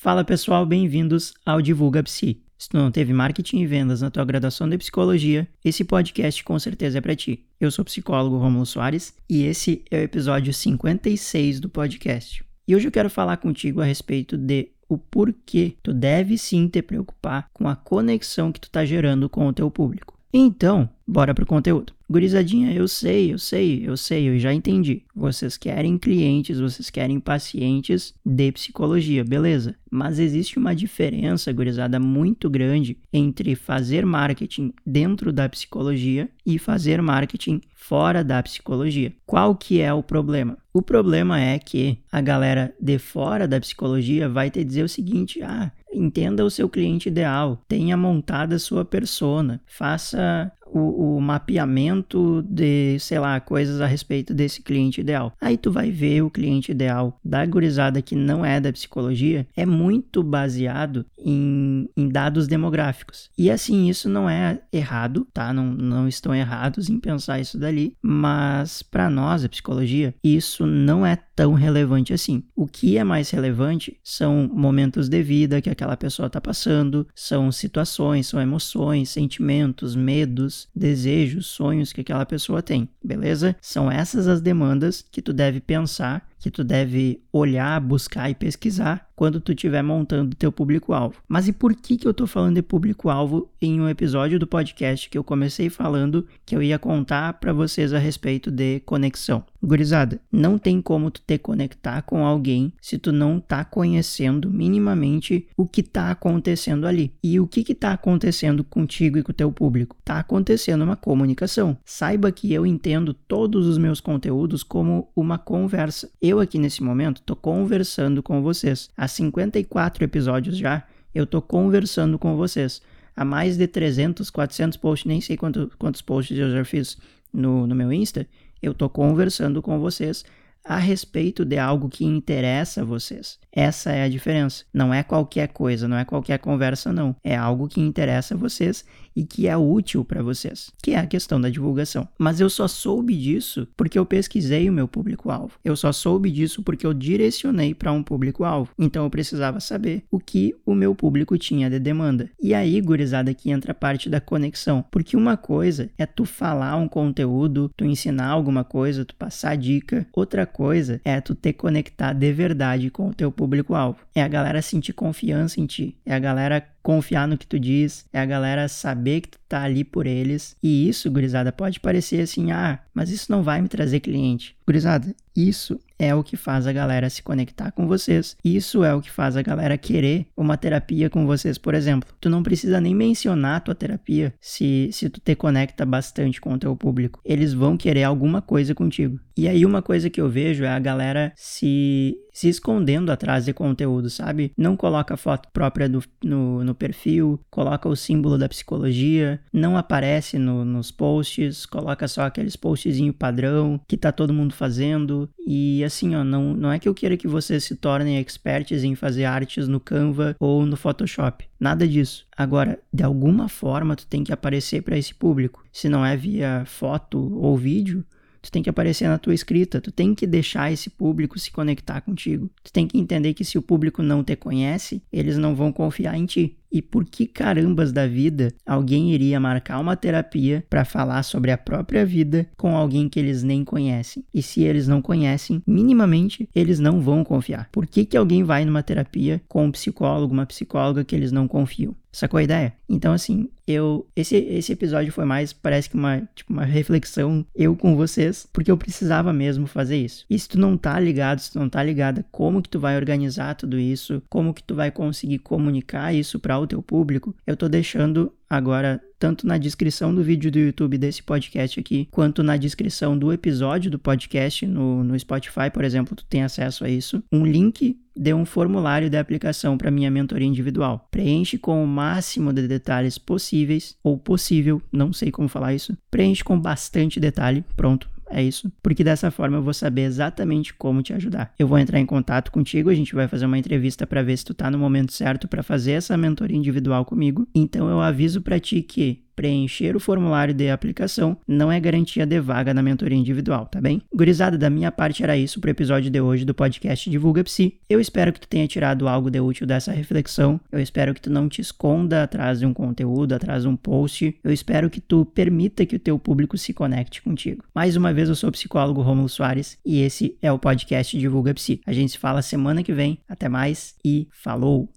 Fala pessoal, bem-vindos ao Divulga Psi. Se tu não teve marketing e vendas na tua graduação de psicologia, esse podcast com certeza é para ti. Eu sou o psicólogo Romulo Soares e esse é o episódio 56 do podcast. E hoje eu quero falar contigo a respeito de o porquê tu deve sim te preocupar com a conexão que tu está gerando com o teu público. Então, bora pro conteúdo. Gurizadinha, eu sei, eu sei, eu sei, eu já entendi. Vocês querem clientes, vocês querem pacientes de psicologia, beleza. Mas existe uma diferença, gurizada, muito grande entre fazer marketing dentro da psicologia e fazer marketing fora da psicologia. Qual que é o problema? O problema é que a galera de fora da psicologia vai te dizer o seguinte: ah, entenda o seu cliente ideal, tenha montada a sua persona, faça o, o, mapeamento de, sei lá, coisas a respeito desse cliente ideal. Aí tu vai ver o cliente ideal da gurizada que não é da psicologia, é muito baseado em, em dados demográficos. E assim, isso não é errado, tá? Não, não estão errados em pensar isso dali, mas para nós, a psicologia, isso não é tão relevante assim. O que é mais relevante são momentos de vida que aquela pessoa está passando, são situações, são emoções, sentimentos, medos, desejos, sonhos que aquela pessoa tem, beleza? São essas as demandas que tu deve pensar que tu deve olhar, buscar e pesquisar quando tu estiver montando teu público-alvo. Mas e por que, que eu estou falando de público-alvo em um episódio do podcast que eu comecei falando que eu ia contar para vocês a respeito de conexão? Gurizada, não tem como tu te conectar com alguém se tu não tá conhecendo minimamente o que tá acontecendo ali. E o que que tá acontecendo contigo e com o teu público? Tá acontecendo uma comunicação. Saiba que eu entendo todos os meus conteúdos como uma conversa. Eu aqui nesse momento tô conversando com vocês. Há 54 episódios já, eu tô conversando com vocês. Há mais de 300, 400 posts, nem sei quanto, quantos posts eu já fiz no, no meu Insta eu estou conversando com vocês a respeito de algo que interessa a vocês. Essa é a diferença. Não é qualquer coisa, não é qualquer conversa, não. É algo que interessa a vocês e que é útil para vocês, que é a questão da divulgação. Mas eu só soube disso porque eu pesquisei o meu público-alvo. Eu só soube disso porque eu direcionei para um público-alvo. Então eu precisava saber o que o meu público tinha de demanda. E aí, gurizada, que entra a parte da conexão. Porque uma coisa é tu falar um conteúdo, tu ensinar alguma coisa, tu passar dica. Outra coisa é tu ter conectar de verdade com o teu público-alvo. É a galera sentir confiança em ti. É a galera confiar no que tu diz, é a galera saber que tu tá ali por eles. E isso, gurizada, pode parecer assim, ah, mas isso não vai me trazer cliente. Gurizada, isso é o que faz a galera se conectar com vocês. Isso é o que faz a galera querer uma terapia com vocês, por exemplo. Tu não precisa nem mencionar a tua terapia se, se tu te conecta bastante com o teu público. Eles vão querer alguma coisa contigo. E aí uma coisa que eu vejo é a galera se se escondendo atrás de conteúdo, sabe? Não coloca foto própria do, no, no perfil, coloca o símbolo da psicologia, não aparece no, nos posts, coloca só aqueles postzinho padrão que tá todo mundo fazendo. E assim, ó, não, não é que eu queira que vocês se tornem experts em fazer artes no Canva ou no Photoshop. Nada disso. Agora, de alguma forma, tu tem que aparecer para esse público. Se não é via foto ou vídeo, Tu tem que aparecer na tua escrita, tu tem que deixar esse público se conectar contigo. Tu tem que entender que se o público não te conhece, eles não vão confiar em ti. E por que carambas da vida alguém iria marcar uma terapia para falar sobre a própria vida com alguém que eles nem conhecem? E se eles não conhecem, minimamente eles não vão confiar. Por que, que alguém vai numa terapia com um psicólogo, uma psicóloga que eles não confiam? Sacou a ideia? Então, assim, eu. Esse, esse episódio foi mais, parece que uma, tipo, uma reflexão eu com vocês, porque eu precisava mesmo fazer isso. E se tu não tá ligado, se tu não tá ligada, como que tu vai organizar tudo isso, como que tu vai conseguir comunicar isso para o teu público, eu tô deixando agora tanto na descrição do vídeo do YouTube desse podcast aqui, quanto na descrição do episódio do podcast no, no Spotify, por exemplo, tu tem acesso a isso, um link de um formulário de aplicação para minha mentoria individual. Preenche com o máximo de detalhes possíveis, ou possível, não sei como falar isso. Preenche com bastante detalhe, pronto, é isso, porque dessa forma eu vou saber exatamente como te ajudar. Eu vou entrar em contato contigo, a gente vai fazer uma entrevista para ver se tu tá no momento certo para fazer essa mentoria individual comigo. Então eu aviso para ti que preencher o formulário de aplicação não é garantia de vaga na mentoria individual, tá bem? Gurizada, da minha parte era isso pro episódio de hoje do podcast Divulga Psi. Eu espero que tu tenha tirado algo de útil dessa reflexão. Eu espero que tu não te esconda atrás de um conteúdo, atrás de um post. Eu espero que tu permita que o teu público se conecte contigo. Mais uma vez, eu sou o psicólogo Romulo Soares e esse é o podcast Divulga Psi. A gente se fala semana que vem. Até mais e falou!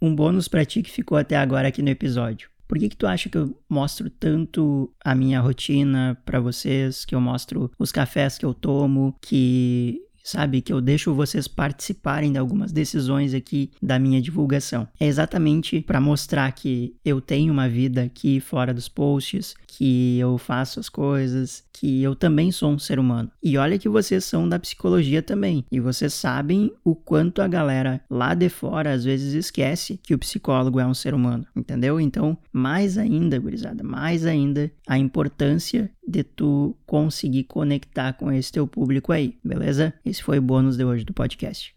Um bônus para ti que ficou até agora aqui no episódio. Por que, que tu acha que eu mostro tanto a minha rotina para vocês, que eu mostro os cafés que eu tomo, que sabe? Que eu deixo vocês participarem de algumas decisões aqui da minha divulgação. É exatamente para mostrar que eu tenho uma vida aqui fora dos posts, que eu faço as coisas, que eu também sou um ser humano. E olha que vocês são da psicologia também. E vocês sabem o quanto a galera lá de fora às vezes esquece que o psicólogo é um ser humano, entendeu? Então, mais ainda, gurizada, mais ainda a importância de tu conseguir conectar com esse teu público aí, beleza? Esse foi o bônus de hoje do podcast.